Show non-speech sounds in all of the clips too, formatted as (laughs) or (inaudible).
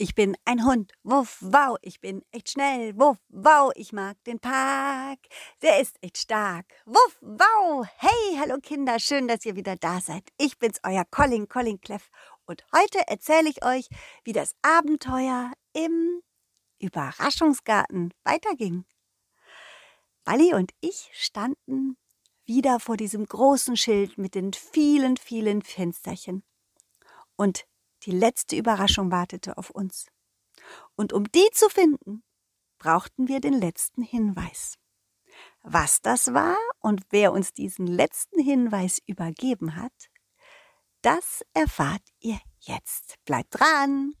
Ich bin ein Hund, wuff, wow, ich bin echt schnell, wuff, wow, ich mag den Park, der ist echt stark, wuff, wow. Hey, hallo Kinder, schön, dass ihr wieder da seid. Ich bin's, euer Colin, Colin Cleff und heute erzähle ich euch, wie das Abenteuer im Überraschungsgarten weiterging. Bali und ich standen wieder vor diesem großen Schild mit den vielen, vielen Fensterchen. Und die letzte Überraschung wartete auf uns. Und um die zu finden, brauchten wir den letzten Hinweis. Was das war und wer uns diesen letzten Hinweis übergeben hat, das erfahrt ihr jetzt. Bleibt dran!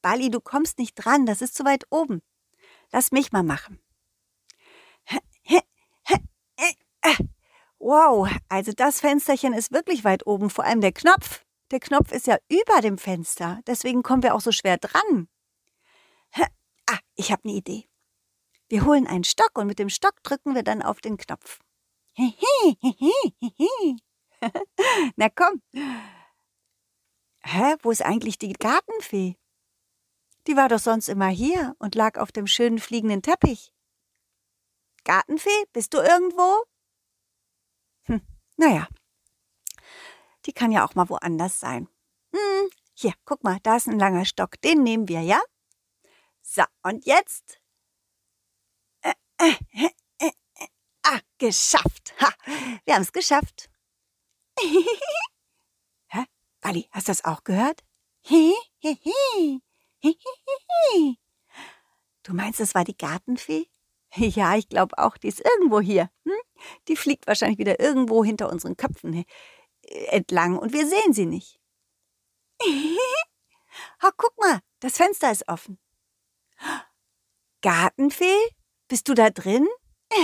Bali, du kommst nicht dran, das ist zu weit oben. Lass mich mal machen. Wow, also das Fensterchen ist wirklich weit oben, vor allem der Knopf. Der Knopf ist ja über dem Fenster, deswegen kommen wir auch so schwer dran. Ah, ich habe eine Idee. Wir holen einen Stock und mit dem Stock drücken wir dann auf den Knopf. (laughs) Na komm. Hä, wo ist eigentlich die Gartenfee? Die war doch sonst immer hier und lag auf dem schönen fliegenden Teppich. Gartenfee, bist du irgendwo? Naja, die kann ja auch mal woanders sein. Hm, hier, guck mal, da ist ein langer Stock, den nehmen wir, ja? So, und jetzt? Äh, äh, äh, äh, ah, geschafft. Ha, wir haben es geschafft. (laughs) Hä? Ali, hast du das auch gehört? Du meinst, es war die Gartenfee? (laughs) Ja, ich glaube auch, die ist irgendwo hier. Hm? Die fliegt wahrscheinlich wieder irgendwo hinter unseren Köpfen äh, entlang und wir sehen sie nicht. (laughs) oh, guck mal, das Fenster ist offen. Gartenfee, bist du da drin? (laughs)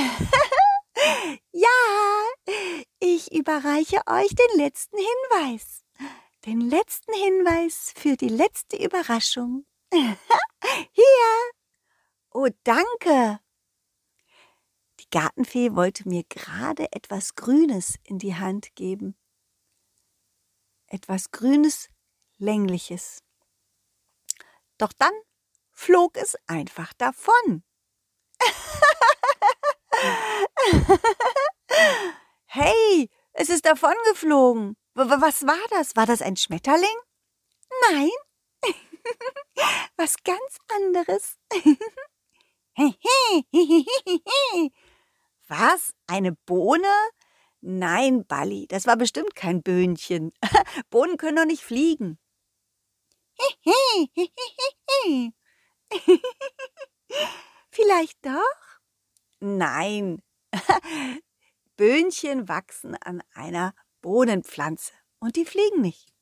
ja, ich überreiche euch den letzten Hinweis. Den letzten Hinweis für die letzte Überraschung. (laughs) Hier. Oh, danke. Gartenfee wollte mir gerade etwas Grünes in die Hand geben. Etwas Grünes, Längliches. Doch dann flog es einfach davon. (laughs) hey, es ist davongeflogen. Was war das? War das ein Schmetterling? Nein. (laughs) Was ganz anderes. (laughs) Was? Eine Bohne? Nein, Balli, das war bestimmt kein Böhnchen. (laughs) Bohnen können doch nicht fliegen. (laughs) Vielleicht doch? Nein. (laughs) Böhnchen wachsen an einer Bohnenpflanze und die fliegen nicht.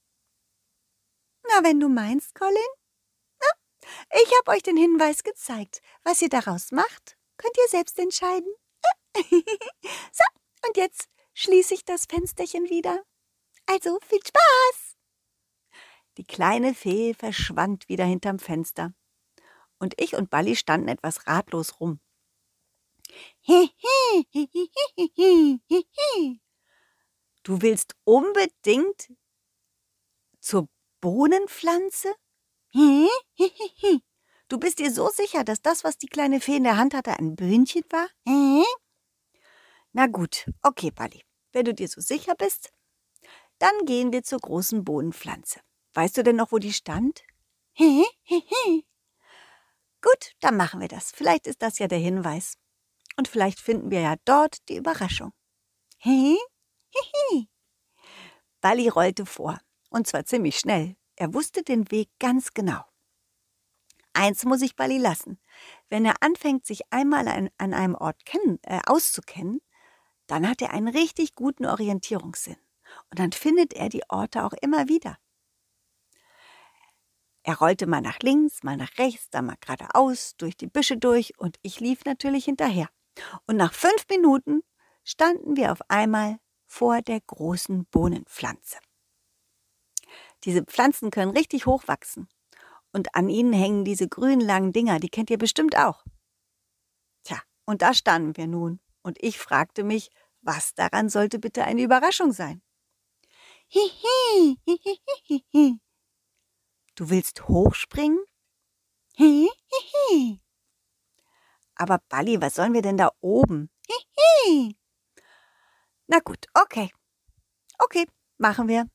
Na, wenn du meinst, Colin. Na, ich habe euch den Hinweis gezeigt. Was ihr daraus macht, könnt ihr selbst entscheiden. (laughs) so, und jetzt schließe ich das Fensterchen wieder. Also viel Spaß! Die kleine Fee verschwand wieder hinterm Fenster. Und ich und Balli standen etwas ratlos rum. Du willst unbedingt zur Bohnenpflanze? Du bist dir so sicher, dass das, was die kleine Fee in der Hand hatte, ein Böhnchen war? Na gut, okay, Bali. Wenn du dir so sicher bist, dann gehen wir zur großen Bohnenpflanze. Weißt du denn noch, wo die stand? (laughs) Gut, dann machen wir das. Vielleicht ist das ja der Hinweis. Und vielleicht finden wir ja dort die Überraschung. (laughs) Bali rollte vor. Und zwar ziemlich schnell. Er wusste den Weg ganz genau. Eins muss ich Bali lassen. Wenn er anfängt, sich einmal an, an einem Ort kennen, äh, auszukennen, dann hat er einen richtig guten Orientierungssinn. Und dann findet er die Orte auch immer wieder. Er rollte mal nach links, mal nach rechts, dann mal geradeaus, durch die Büsche durch und ich lief natürlich hinterher. Und nach fünf Minuten standen wir auf einmal vor der großen Bohnenpflanze. Diese Pflanzen können richtig hoch wachsen. Und an ihnen hängen diese grünen langen Dinger, die kennt ihr bestimmt auch. Tja, und da standen wir nun und ich fragte mich, Was daran sollte bitte eine Überraschung sein? Du willst hochspringen? Aber Balli, was sollen wir denn da oben? Na gut, okay. Okay, machen wir.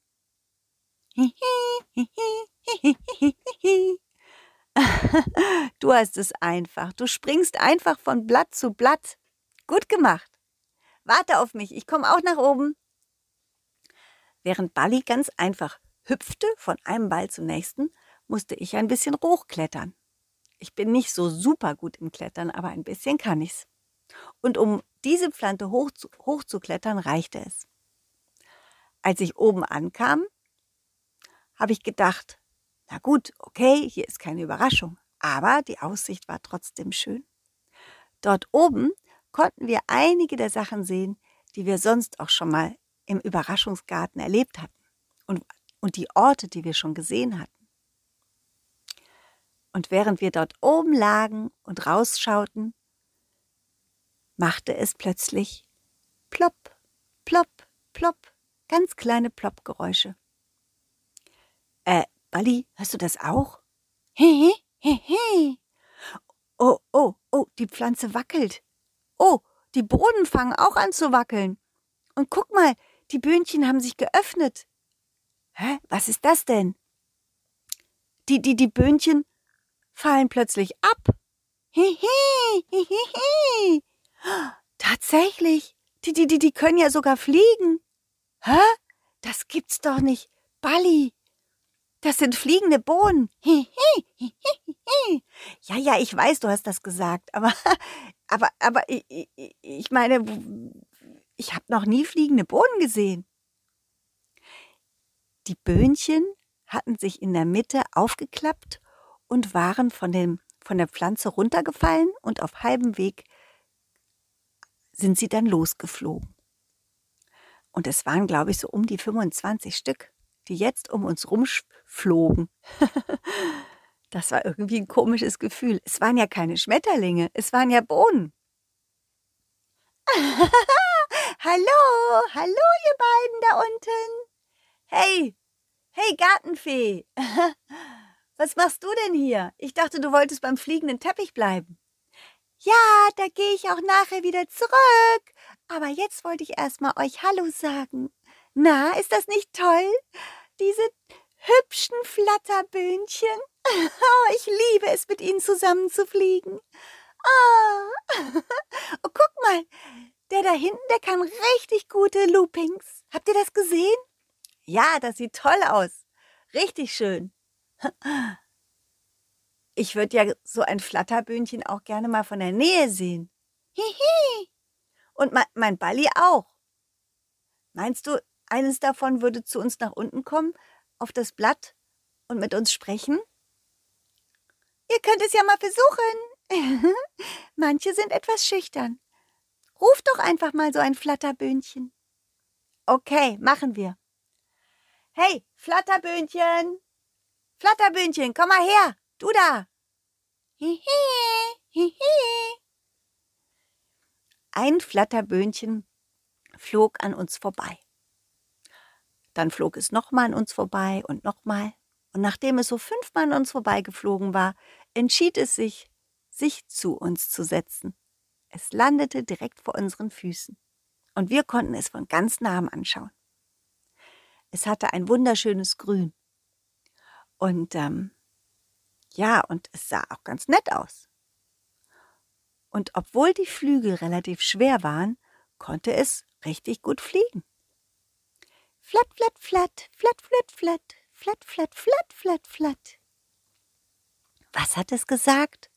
Du hast es einfach. Du springst einfach von Blatt zu Blatt. Gut gemacht. Warte auf mich, ich komme auch nach oben. Während Bali ganz einfach hüpfte von einem Ball zum nächsten, musste ich ein bisschen hochklettern. Ich bin nicht so super gut im Klettern, aber ein bisschen kann ich's. Und um diese Pflanze hoch zu, hochzuklettern, reichte es. Als ich oben ankam, habe ich gedacht, na gut, okay, hier ist keine Überraschung, aber die Aussicht war trotzdem schön. Dort oben konnten wir einige der Sachen sehen, die wir sonst auch schon mal im Überraschungsgarten erlebt hatten und, und die Orte, die wir schon gesehen hatten. Und während wir dort oben lagen und rausschauten, machte es plötzlich plopp, plopp, plopp, ganz kleine Ploppgeräusche. Äh, Balli, hörst du das auch? Hehe, hehe. Oh, oh, oh, die Pflanze wackelt. Oh, die Boden fangen auch an zu wackeln. Und guck mal, die Böhnchen haben sich geöffnet. Hä? Was ist das denn? Die, die, die Böhnchen fallen plötzlich ab. Hehe, hehe. Tatsächlich. Die, die, die, die können ja sogar fliegen. Hä? Das gibt's doch nicht. Balli. Das sind fliegende Bohnen. Ja, ja, ich weiß, du hast das gesagt, aber, (laughs) aber, aber ich, ich meine, ich habe noch nie fliegende Bohnen gesehen. Die Böhnchen hatten sich in der Mitte aufgeklappt und waren von, dem, von der Pflanze runtergefallen und auf halbem Weg sind sie dann losgeflogen. Und es waren, glaube ich, so um die 25 Stück, die jetzt um uns rumflogen. (laughs) das war irgendwie ein komisches Gefühl. Es waren ja keine Schmetterlinge, es waren ja Bohnen. (laughs) hallo, hallo, ihr beiden da unten. Hey, hey, Gartenfee. (laughs) Was machst du denn hier? Ich dachte, du wolltest beim fliegenden Teppich bleiben. Ja, da gehe ich auch nachher wieder zurück. Aber jetzt wollte ich erstmal euch Hallo sagen. Na, ist das nicht toll? Diese hübschen Flatterböhnchen. Oh, (laughs) ich liebe es, mit ihnen zusammen zu fliegen. Oh. (laughs) oh, guck mal, der da hinten, der kann richtig gute Loopings. Habt ihr das gesehen? Ja, das sieht toll aus. Richtig schön. (laughs) Ich würde ja so ein Flatterbühnchen auch gerne mal von der Nähe sehen. Hihi. Und mein, mein Balli auch. Meinst du, eines davon würde zu uns nach unten kommen, auf das Blatt und mit uns sprechen? Ihr könnt es ja mal versuchen. (laughs) Manche sind etwas schüchtern. Ruf doch einfach mal so ein Flatterbühnchen. Okay, machen wir. Hey, Flatterbühnchen! Flatterbühnchen, komm mal her! Du da! Hihi, hihi. Ein Flatterböhnchen flog an uns vorbei. Dann flog es nochmal an uns vorbei und nochmal. Und nachdem es so fünfmal an uns vorbeigeflogen war, entschied es sich, sich zu uns zu setzen. Es landete direkt vor unseren Füßen. Und wir konnten es von ganz nahem anschauen. Es hatte ein wunderschönes Grün. Und ähm, ja, und es sah auch ganz nett aus. Und obwohl die Flügel relativ schwer waren, konnte es richtig gut fliegen. Flatt, flatt, flatt, flatt, flatt, flatt, flatt, flatt, flatt, flatt, flatt. Was hat es gesagt?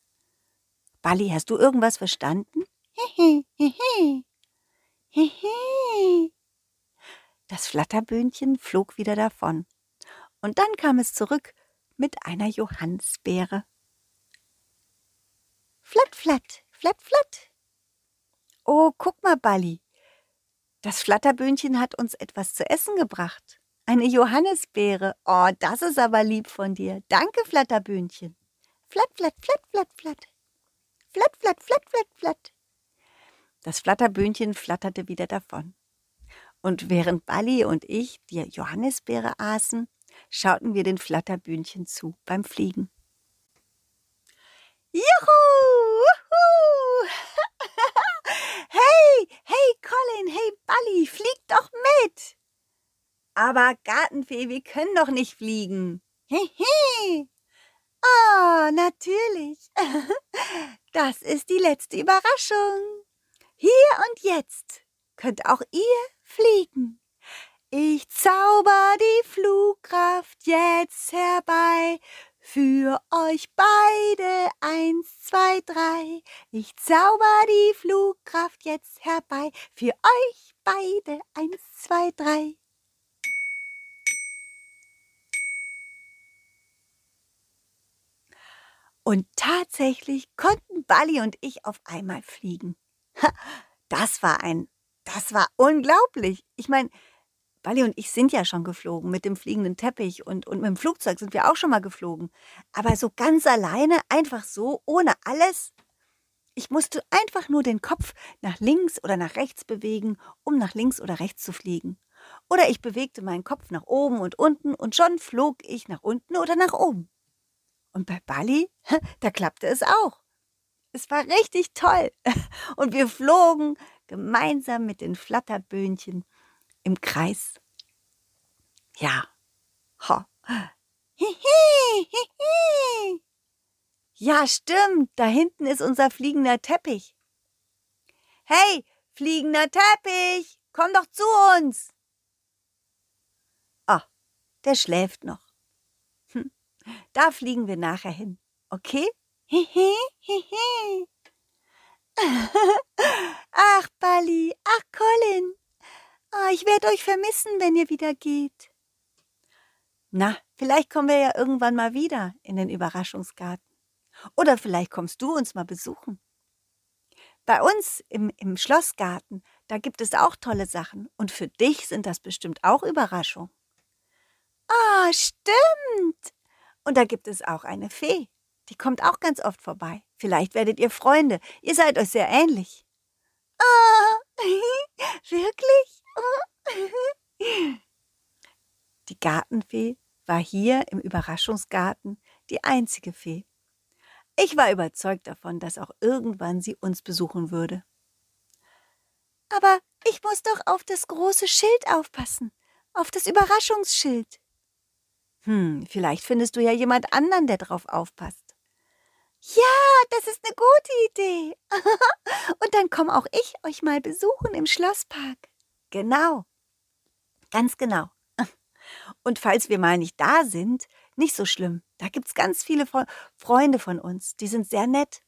Bali, hast du irgendwas verstanden? Das Flatterbühnchen flog wieder davon. Und dann kam es zurück mit einer Johannisbeere. Flatt, flatt, flatt, flatt. Oh, guck mal, Balli. Das Flatterbühnchen hat uns etwas zu essen gebracht. Eine Johannisbeere. Oh, das ist aber lieb von dir. Danke, Flatterbühnchen. Flatt, flatt, flatt, flatt, flatt. Flatt, flatt, flatt, flatt, flatt. Das Flatterbühnchen flatterte wieder davon. Und während Bali und ich die Johannisbeere aßen, schauten wir den Flatterbühnchen zu beim Fliegen. Juhu! (laughs) hey, hey Colin, hey Bali, flieg doch mit! Aber Gartenfee, wir können doch nicht fliegen. Hehe. Oh, natürlich. (laughs) Das ist die letzte Überraschung. Hier und jetzt könnt auch ihr fliegen. Ich zauber die Flugkraft jetzt herbei. Für euch beide eins, zwei, drei. Ich zauber die Flugkraft jetzt herbei. Für euch beide eins, zwei, drei. Und tatsächlich konnten Bali und ich auf einmal fliegen. Das war ein, das war unglaublich. Ich meine, Bali und ich sind ja schon geflogen mit dem fliegenden Teppich und, und mit dem Flugzeug sind wir auch schon mal geflogen. Aber so ganz alleine, einfach so, ohne alles. Ich musste einfach nur den Kopf nach links oder nach rechts bewegen, um nach links oder rechts zu fliegen. Oder ich bewegte meinen Kopf nach oben und unten und schon flog ich nach unten oder nach oben. Und bei Bali, da klappte es auch. Es war richtig toll. (laughs) Und wir flogen gemeinsam mit den Flatterböhnchen im Kreis. Ja. Ho. Ja, stimmt. Da hinten ist unser fliegender Teppich. Hey, fliegender Teppich, komm doch zu uns. Ah, der schläft noch. Da fliegen wir nachher hin. Okay? (laughs) ach, Bali, ach, Colin. Oh, ich werde euch vermissen, wenn ihr wieder geht. Na, vielleicht kommen wir ja irgendwann mal wieder in den Überraschungsgarten. Oder vielleicht kommst du uns mal besuchen. Bei uns im, im Schlossgarten, da gibt es auch tolle Sachen. Und für dich sind das bestimmt auch Überraschungen. Ah, stimmt. Und da gibt es auch eine Fee. Die kommt auch ganz oft vorbei. Vielleicht werdet ihr Freunde. Ihr seid euch sehr ähnlich. Ah, (laughs) wirklich? Die Gartenfee war hier im Überraschungsgarten die einzige Fee. Ich war überzeugt davon, dass auch irgendwann sie uns besuchen würde. Aber ich muss doch auf das große Schild aufpassen, auf das Überraschungsschild. Hm, vielleicht findest du ja jemand anderen, der drauf aufpasst. Ja, das ist eine gute Idee. (laughs) Und dann komme auch ich euch mal besuchen im Schlosspark. Genau. Ganz genau. (laughs) Und falls wir mal nicht da sind, nicht so schlimm. Da gibt's ganz viele Freunde von uns, die sind sehr nett.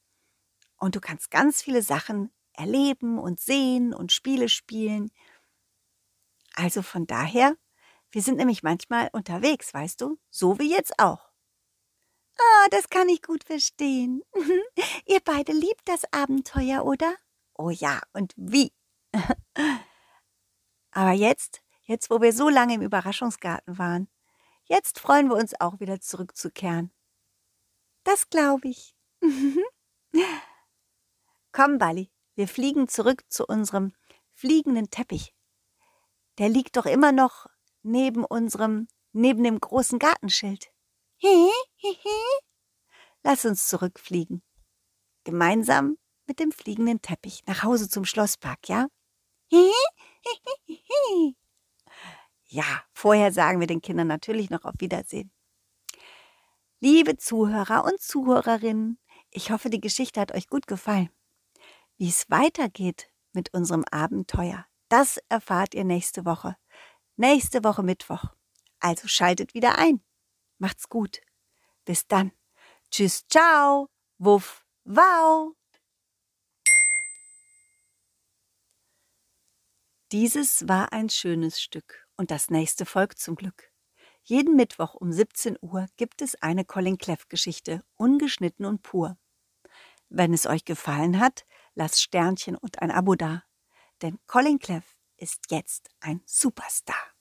Und du kannst ganz viele Sachen erleben und sehen und Spiele spielen. Also von daher wir sind nämlich manchmal unterwegs, weißt du? So wie jetzt auch. Ah, oh, das kann ich gut verstehen. (laughs) Ihr beide liebt das Abenteuer, oder? Oh ja, und wie? (laughs) Aber jetzt, jetzt wo wir so lange im Überraschungsgarten waren, jetzt freuen wir uns auch wieder zurückzukehren. Das glaube ich. (laughs) Komm, Bali, wir fliegen zurück zu unserem fliegenden Teppich. Der liegt doch immer noch neben unserem, neben dem großen Gartenschild. Lass uns zurückfliegen. Gemeinsam mit dem fliegenden Teppich nach Hause zum Schlosspark, ja? (laughs) Ja, vorher sagen wir den Kindern natürlich noch auf Wiedersehen. Liebe Zuhörer und Zuhörerinnen, ich hoffe, die Geschichte hat euch gut gefallen. Wie es weitergeht mit unserem Abenteuer, das erfahrt ihr nächste Woche nächste Woche Mittwoch. Also schaltet wieder ein. Macht's gut. Bis dann. Tschüss, ciao. Wuff, wow. Dieses war ein schönes Stück und das nächste folgt zum Glück. Jeden Mittwoch um 17 Uhr gibt es eine Colin Cleff Geschichte, ungeschnitten und pur. Wenn es euch gefallen hat, lasst Sternchen und ein Abo da, denn Colin Cleff ist jetzt ein Superstar.